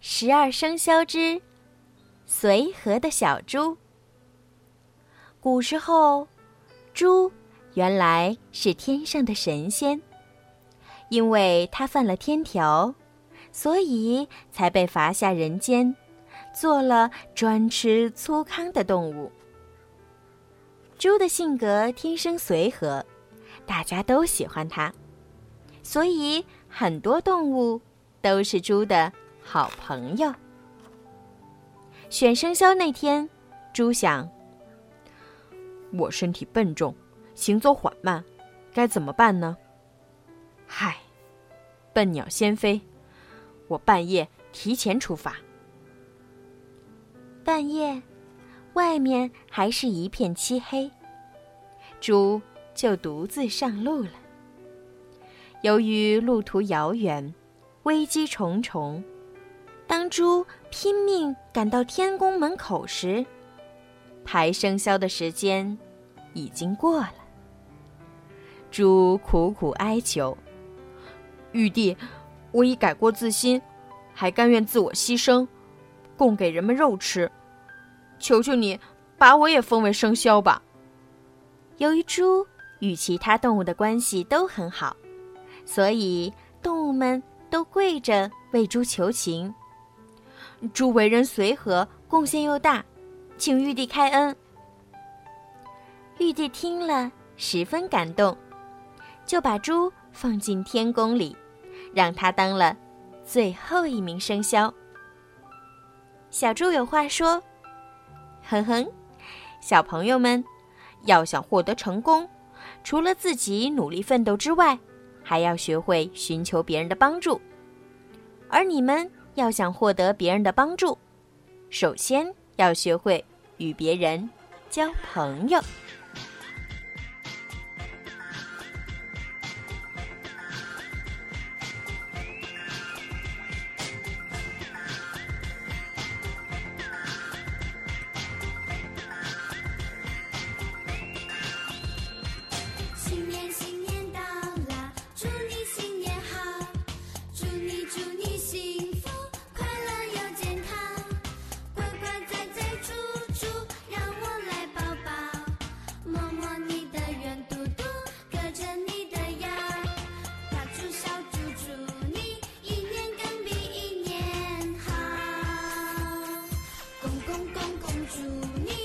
十二生肖之随和的小猪。古时候，猪原来是天上的神仙，因为它犯了天条，所以才被罚下人间，做了专吃粗糠的动物。猪的性格天生随和，大家都喜欢它，所以很多动物都是猪的好朋友。选生肖那天，猪想：我身体笨重，行走缓慢，该怎么办呢？嗨，笨鸟先飞，我半夜提前出发。半夜。外面还是一片漆黑，猪就独自上路了。由于路途遥远，危机重重，当猪拼命赶到天宫门口时，排生肖的时间已经过了。猪苦苦哀求：“玉帝，我已改过自新，还甘愿自我牺牲，供给人们肉吃。”求求你，把我也封为生肖吧。由于猪与其他动物的关系都很好，所以动物们都跪着为猪求情。猪为人随和，贡献又大，请玉帝开恩。玉帝听了十分感动，就把猪放进天宫里，让他当了最后一名生肖。小猪有话说。哼哼，小朋友们，要想获得成功，除了自己努力奋斗之外，还要学会寻求别人的帮助。而你们要想获得别人的帮助，首先要学会与别人交朋友。祝你